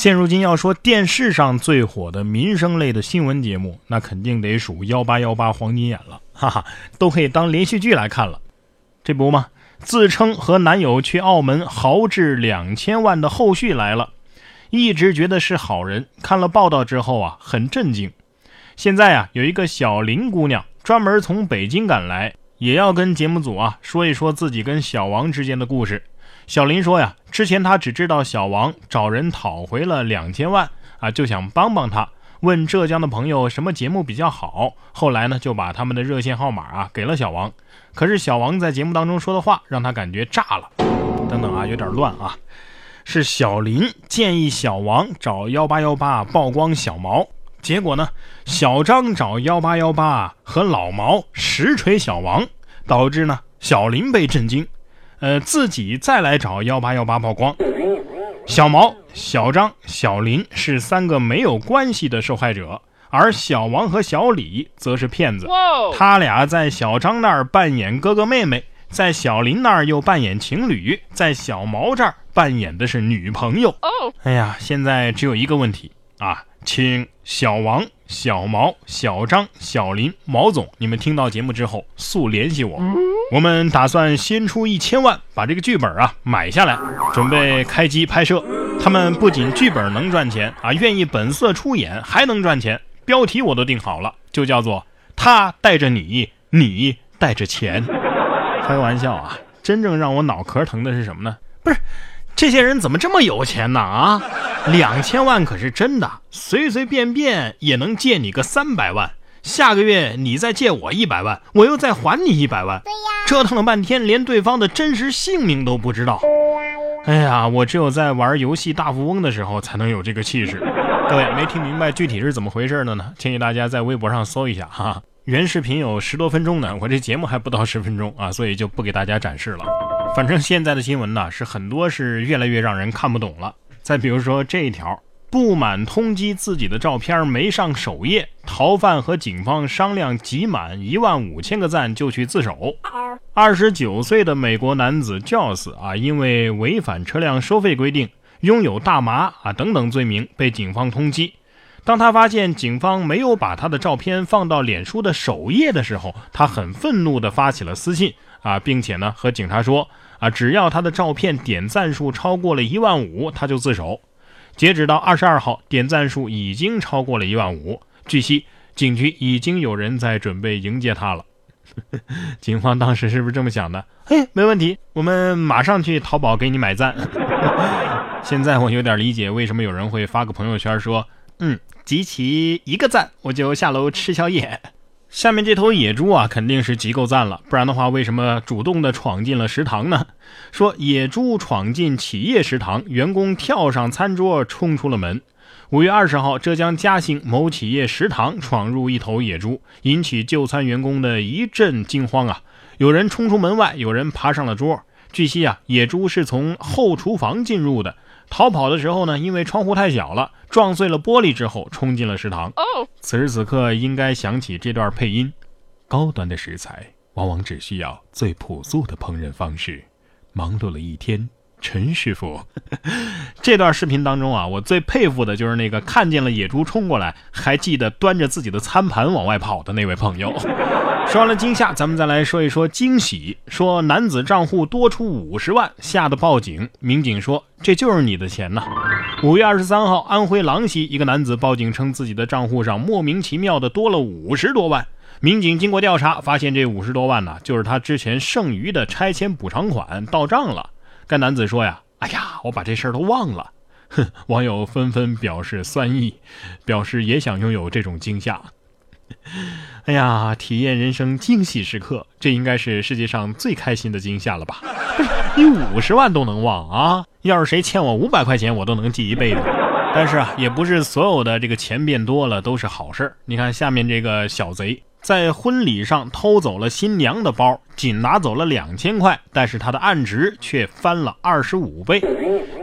现如今要说电视上最火的民生类的新闻节目，那肯定得数幺八幺八黄金眼了，哈哈，都可以当连续剧来看了。这不嘛，自称和男友去澳门豪掷两千万的后续来了，一直觉得是好人，看了报道之后啊，很震惊。现在啊，有一个小林姑娘专门从北京赶来，也要跟节目组啊说一说自己跟小王之间的故事。小林说呀，之前他只知道小王找人讨回了两千万啊，就想帮帮他，问浙江的朋友什么节目比较好。后来呢，就把他们的热线号码啊给了小王。可是小王在节目当中说的话让他感觉炸了。等等啊，有点乱啊。是小林建议小王找幺八幺八曝光小毛，结果呢，小张找幺八幺八和老毛实锤小王，导致呢小林被震惊。呃，自己再来找幺八幺八曝光，小毛、小张、小林是三个没有关系的受害者，而小王和小李则是骗子。他俩在小张那儿扮演哥哥妹妹，在小林那儿又扮演情侣，在小毛这儿扮演的是女朋友。哎呀，现在只有一个问题啊，请小王。小毛、小张、小林、毛总，你们听到节目之后速联系我，我们打算先出一千万把这个剧本啊买下来，准备开机拍摄。他们不仅剧本能赚钱啊，愿意本色出演还能赚钱。标题我都定好了，就叫做“他带着你，你带着钱”。开玩笑啊，真正让我脑壳疼的是什么呢？不是。这些人怎么这么有钱呢？啊，两千万可是真的，随随便便也能借你个三百万。下个月你再借我一百万，我又再还你一百万。对呀，折腾了半天，连对方的真实姓名都不知道。哎呀，我只有在玩游戏大富翁的时候才能有这个气势。各位没听明白具体是怎么回事的呢？建议大家在微博上搜一下哈。原视频有十多分钟呢，我这节目还不到十分钟啊，所以就不给大家展示了。反正现在的新闻呢，是很多是越来越让人看不懂了。再比如说这一条，不满通缉自己的照片没上首页，逃犯和警方商量集满一万五千个赞就去自首。二十九岁的美国男子 Joss 啊，因为违反车辆收费规定、拥有大麻啊等等罪名被警方通缉。当他发现警方没有把他的照片放到脸书的首页的时候，他很愤怒地发起了私信啊，并且呢和警察说啊，只要他的照片点赞数超过了一万五，他就自首。截止到二十二号，点赞数已经超过了一万五。据悉，警局已经有人在准备迎接他了。警方当时是不是这么想的？嘿，没问题，我们马上去淘宝给你买赞。现在我有点理解为什么有人会发个朋友圈说，嗯。集齐一个赞，我就下楼吃宵夜。下面这头野猪啊，肯定是集够赞了，不然的话，为什么主动的闯进了食堂呢？说野猪闯进企业食堂，员工跳上餐桌冲出了门。五月二十号，浙江嘉兴某企业食堂闯入一头野猪，引起就餐员工的一阵惊慌啊！有人冲出门外，有人爬上了桌。据悉啊，野猪是从后厨房进入的。逃跑的时候呢，因为窗户太小了，撞碎了玻璃之后冲进了食堂。此时此刻应该想起这段配音：高端的食材往往只需要最朴素的烹饪方式。忙碌了一天，陈师傅，这段视频当中啊，我最佩服的就是那个看见了野猪冲过来，还记得端着自己的餐盘往外跑的那位朋友。说完了惊吓，咱们再来说一说惊喜。说男子账户多出五十万，吓得报警。民警说：“这就是你的钱呐。”五月二十三号，安徽郎溪一个男子报警称，自己的账户上莫名其妙的多了五十多万。民警经过调查，发现这五十多万呢，就是他之前剩余的拆迁补偿款到账了。该男子说呀：“哎呀，我把这事儿都忘了。”哼，网友纷纷表示酸意，表示也想拥有这种惊吓。哎呀，体验人生惊喜时刻，这应该是世界上最开心的惊吓了吧？你五十万都能忘啊？要是谁欠我五百块钱，我都能记一辈子。但是啊，也不是所有的这个钱变多了都是好事儿你看下面这个小贼在婚礼上偷走了新娘的包，仅拿走了两千块，但是他的案值却翻了二十五倍。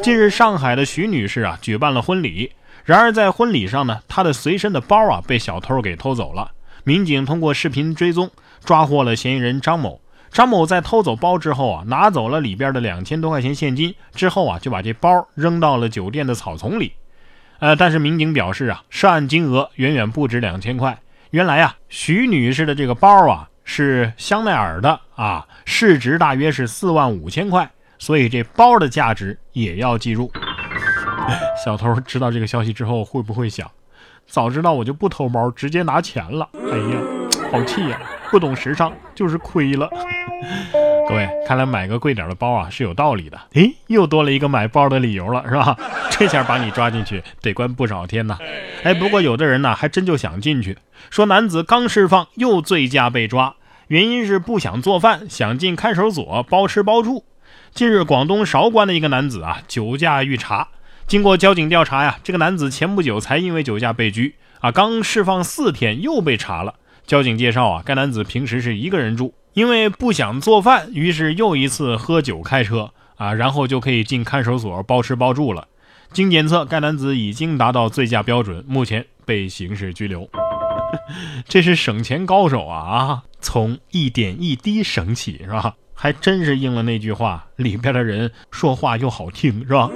近日，上海的徐女士啊举办了婚礼。然而，在婚礼上呢，她的随身的包啊被小偷给偷走了。民警通过视频追踪，抓获了嫌疑人张某。张某在偷走包之后啊，拿走了里边的两千多块钱现金，之后啊就把这包扔到了酒店的草丛里。呃，但是民警表示啊，涉案金额远远不止两千块。原来啊，徐女士的这个包啊是香奈儿的啊，市值大约是四万五千块，所以这包的价值也要计入。小偷知道这个消息之后，会不会想，早知道我就不偷包，直接拿钱了？哎呀，好气呀！不懂时尚就是亏了。各位，看来买个贵点的包啊是有道理的。诶，又多了一个买包的理由了，是吧？这下把你抓进去得关不少天呐。哎，不过有的人呢还真就想进去。说男子刚释放又醉驾被抓，原因是不想做饭，想进看守所包吃包住。近日，广东韶关的一个男子啊酒驾遇查，经过交警调查呀，这个男子前不久才因为酒驾被拘啊，刚释放四天又被查了。交警介绍啊，该男子平时是一个人住。因为不想做饭，于是又一次喝酒开车啊，然后就可以进看守所包吃包住了。经检测，该男子已经达到醉驾标准，目前被刑事拘留。这是省钱高手啊啊！从一点一滴省起是吧？还真是应了那句话，里边的人说话又好听是吧？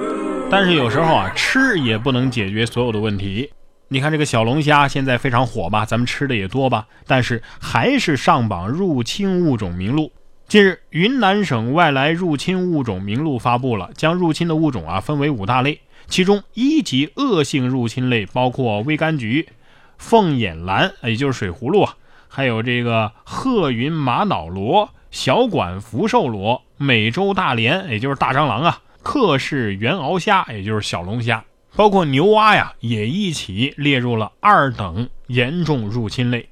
但是有时候啊，吃也不能解决所有的问题。你看这个小龙虾现在非常火吧，咱们吃的也多吧，但是还是上榜入侵物种名录。近日，云南省外来入侵物种名录发布了，将入侵的物种啊分为五大类，其中一级恶性入侵类包括微柑橘、凤眼兰，也就是水葫芦啊，还有这个鹤云玛瑙螺、小管福寿螺、美洲大蠊，也就是大蟑螂啊，克氏原螯虾，也就是小龙虾。包括牛蛙呀，也一起列入了二等严重入侵类。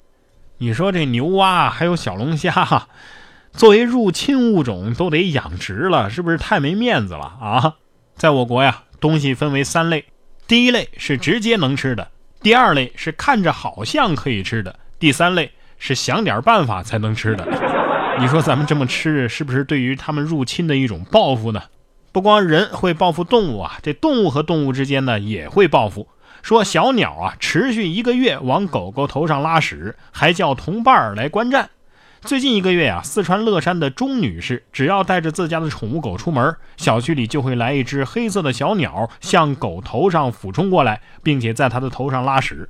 你说这牛蛙还有小龙虾，作为入侵物种都得养殖了，是不是太没面子了啊？在我国呀，东西分为三类：第一类是直接能吃的，第二类是看着好像可以吃的，第三类是想点办法才能吃的。你说咱们这么吃，是不是对于他们入侵的一种报复呢？不光人会报复动物啊，这动物和动物之间呢也会报复。说小鸟啊，持续一个月往狗狗头上拉屎，还叫同伴儿来观战。最近一个月啊，四川乐山的钟女士，只要带着自家的宠物狗出门，小区里就会来一只黑色的小鸟向狗头上俯冲过来，并且在它的头上拉屎。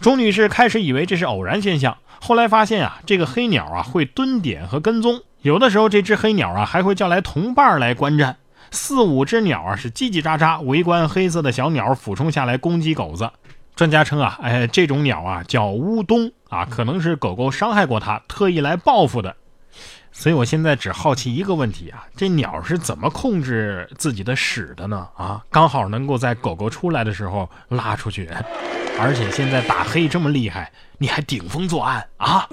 钟女士开始以为这是偶然现象，后来发现啊，这个黑鸟啊会蹲点和跟踪，有的时候这只黑鸟啊还会叫来同伴儿来观战。四五只鸟啊，是叽叽喳喳围观黑色的小鸟俯冲下来攻击狗子。专家称啊，哎，这种鸟啊叫乌冬啊，可能是狗狗伤害过它，特意来报复的。所以我现在只好奇一个问题啊，这鸟是怎么控制自己的屎的呢？啊，刚好能够在狗狗出来的时候拉出去。而且现在打黑这么厉害，你还顶风作案啊？